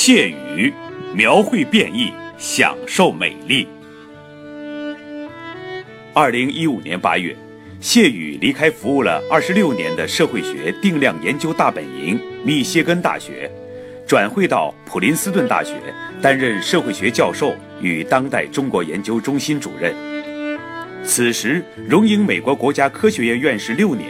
谢宇描绘变异，享受美丽。二零一五年八月，谢宇离开服务了二十六年的社会学定量研究大本营密歇根大学，转会到普林斯顿大学担任社会学教授与当代中国研究中心主任。此时，荣膺美国国家科学院院士六年，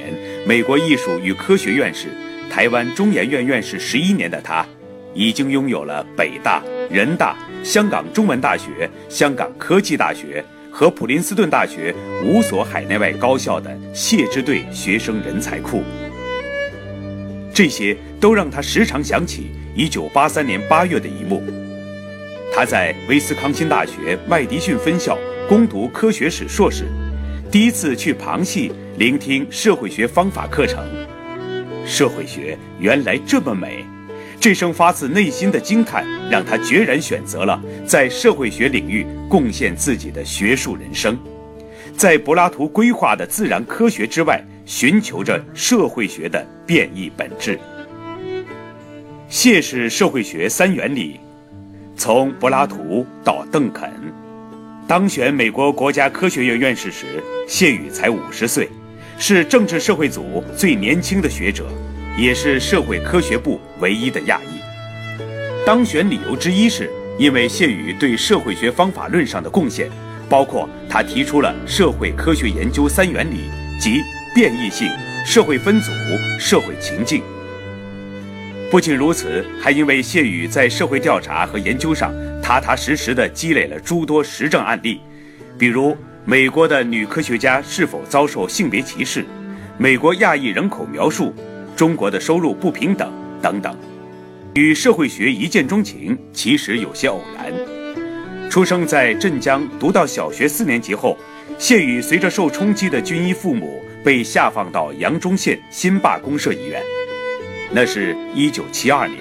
美国艺术与科学院士，台湾中研院院士十一年的他。已经拥有了北大、人大、香港中文大学、香港科技大学和普林斯顿大学五所海内外高校的谢之队学生人才库，这些都让他时常想起1983年8月的一幕。他在威斯康星大学麦迪逊分校攻读科学史硕士，第一次去旁系聆听社会学方法课程。社会学原来这么美。这声发自内心的惊叹，让他决然选择了在社会学领域贡献自己的学术人生，在柏拉图规划的自然科学之外，寻求着社会学的变异本质。谢氏社会学三原理，从柏拉图到邓肯。当选美国国家科学院院士时，谢宇才五十岁，是政治社会组最年轻的学者。也是社会科学部唯一的亚裔。当选理由之一是因为谢宇对社会学方法论上的贡献，包括他提出了社会科学研究三原理，即变异性、社会分组、社会情境。不仅如此，还因为谢宇在社会调查和研究上踏踏实实地积累了诸多实证案例，比如美国的女科学家是否遭受性别歧视，美国亚裔人口描述。中国的收入不平等等等，与社会学一见钟情其实有些偶然。出生在镇江，读到小学四年级后，谢宇随着受冲击的军医父母被下放到扬中县新坝公社医院。那是一九七二年。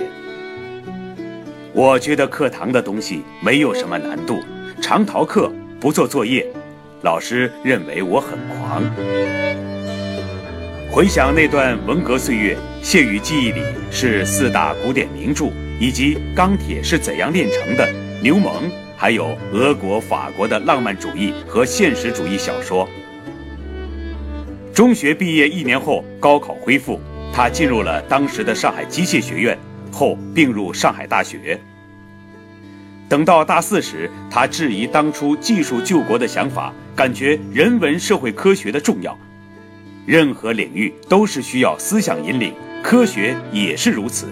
我觉得课堂的东西没有什么难度，常逃课不做作业，老师认为我很狂。回想那段文革岁月，谢宇记忆里是四大古典名著，以及《钢铁是怎样炼成的》、《牛虻》，还有俄国、法国的浪漫主义和现实主义小说。中学毕业一年后，高考恢复，他进入了当时的上海机械学院，后并入上海大学。等到大四时，他质疑当初技术救国的想法，感觉人文社会科学的重要。任何领域都是需要思想引领，科学也是如此。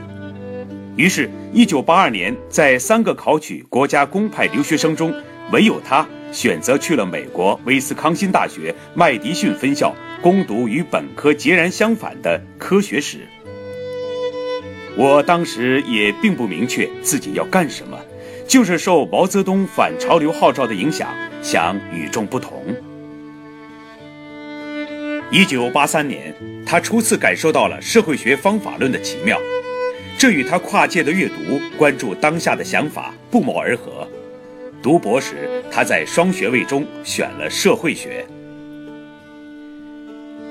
于是，一九八二年，在三个考取国家公派留学生中，唯有他选择去了美国威斯康辛大学麦迪逊分校攻读与本科截然相反的科学史。我当时也并不明确自己要干什么，就是受毛泽东反潮流号召的影响，想与众不同。一九八三年，他初次感受到了社会学方法论的奇妙，这与他跨界的阅读、关注当下的想法不谋而合。读博时，他在双学位中选了社会学。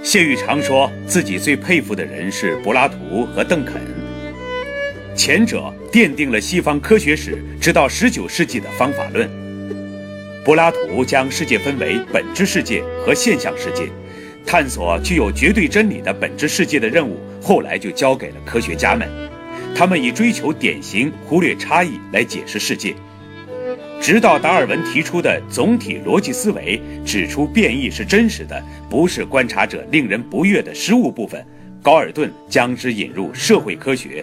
谢玉常说自己最佩服的人是柏拉图和邓肯，前者奠定了西方科学史直到十九世纪的方法论。柏拉图将世界分为本质世界和现象世界。探索具有绝对真理的本质世界的任务，后来就交给了科学家们。他们以追求典型、忽略差异来解释世界。直到达尔文提出的总体逻辑思维，指出变异是真实的，不是观察者令人不悦的失误部分，高尔顿将之引入社会科学，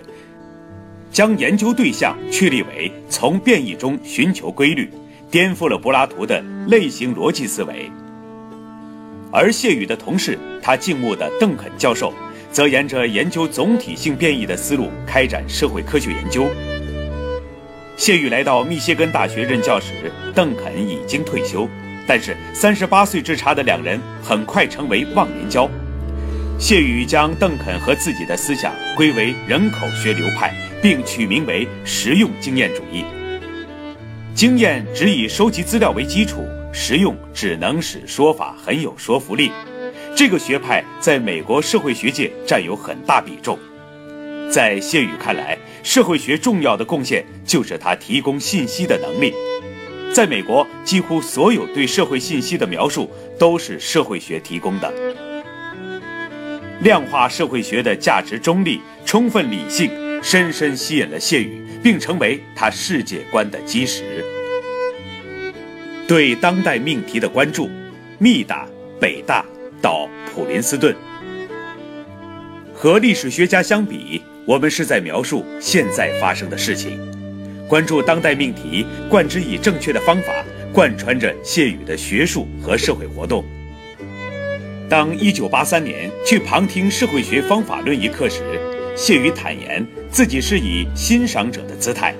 将研究对象确立为从变异中寻求规律，颠覆了柏拉图的类型逻辑思维。而谢宇的同事，他敬慕的邓肯教授，则沿着研究总体性变异的思路开展社会科学研究。谢宇来到密歇根大学任教时，邓肯已经退休，但是三十八岁之差的两人很快成为忘年交。谢宇将邓肯和自己的思想归为人口学流派，并取名为实用经验主义。经验只以收集资料为基础。实用只能使说法很有说服力，这个学派在美国社会学界占有很大比重。在谢宇看来，社会学重要的贡献就是它提供信息的能力。在美国，几乎所有对社会信息的描述都是社会学提供的。量化社会学的价值中立、充分理性，深深吸引了谢宇，并成为他世界观的基石。对当代命题的关注，密大、北大到普林斯顿，和历史学家相比，我们是在描述现在发生的事情。关注当代命题，贯之以正确的方法，贯穿着谢宇的学术和社会活动。当1983年去旁听社会学方法论一课时，谢宇坦言自己是以欣赏者的姿态。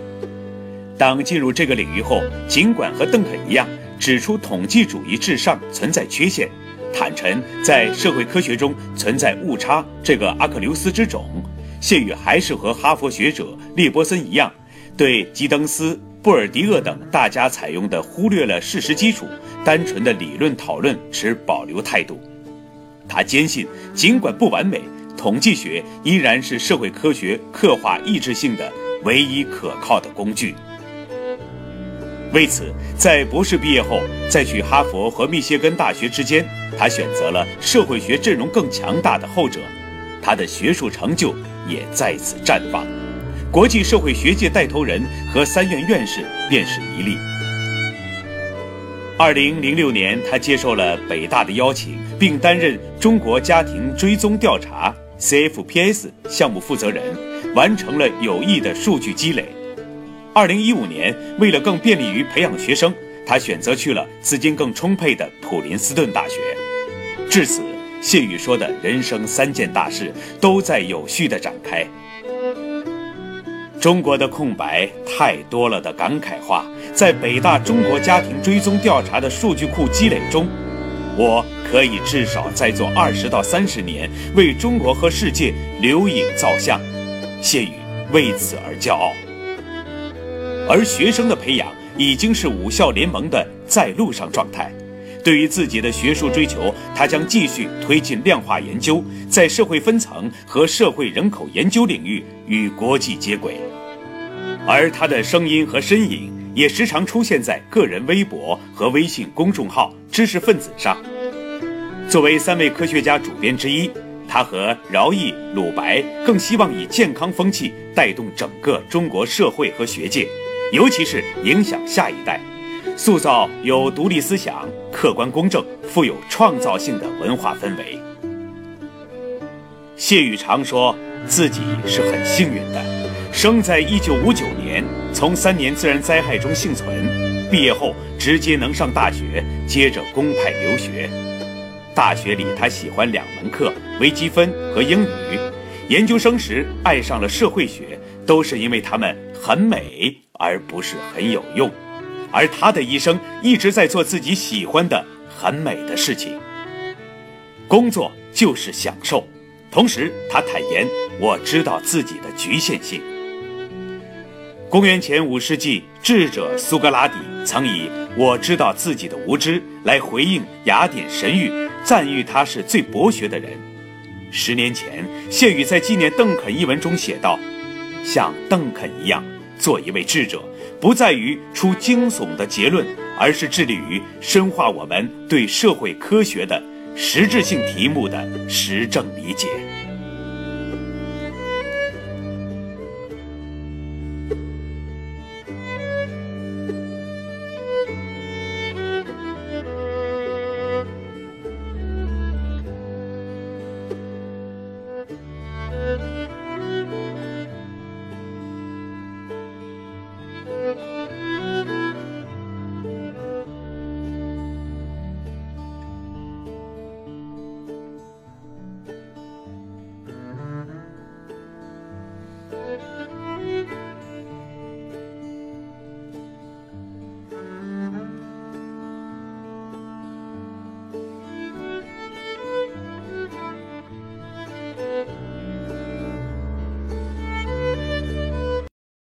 当进入这个领域后，尽管和邓肯一样指出统计主义至上存在缺陷，坦诚在社会科学中存在误差这个阿克琉斯之种，谢宇还是和哈佛学者列伯森一样。对吉登斯、布尔迪厄等大家采用的忽略了事实基础、单纯的理论讨论持保留态度。他坚信，尽管不完美，统计学依然是社会科学刻画意志性的唯一可靠的工具。为此，在博士毕业后，在去哈佛和密歇根大学之间，他选择了社会学阵容更强大的后者。他的学术成就也在此绽放。国际社会学界带头人和三院院士便是一例。二零零六年，他接受了北大的邀请，并担任中国家庭追踪调查 （CFPS） 项目负责人，完成了有益的数据积累。二零一五年，为了更便利于培养学生，他选择去了资金更充沛的普林斯顿大学。至此，谢宇说的人生三件大事都在有序地展开。中国的空白太多了的感慨话，在北大中国家庭追踪调查的数据库积累中，我可以至少再做二十到三十年，为中国和世界留影造像。谢宇为此而骄傲。而学生的培养已经是五校联盟的在路上状态。对于自己的学术追求，他将继续推进量化研究，在社会分层和社会人口研究领域与国际接轨。而他的声音和身影也时常出现在个人微博和微信公众号“知识分子”上。作为三位科学家主编之一，他和饶毅、鲁白更希望以健康风气带动整个中国社会和学界，尤其是影响下一代。塑造有独立思想、客观公正、富有创造性的文化氛围。谢宇常说自己是很幸运的，生在1959年，从三年自然灾害中幸存，毕业后直接能上大学，接着公派留学。大学里他喜欢两门课：微积分和英语。研究生时爱上了社会学，都是因为他们很美，而不是很有用。而他的一生一直在做自己喜欢的很美的事情。工作就是享受，同时他坦言：“我知道自己的局限性。”公元前五世纪，智者苏格拉底曾以“我知道自己的无知”来回应雅典神谕，赞誉他是最博学的人。十年前，谢宇在纪念邓肯一文中写道：“像邓肯一样，做一位智者。”不在于出惊悚的结论，而是致力于深化我们对社会科学的实质性题目的实证理解。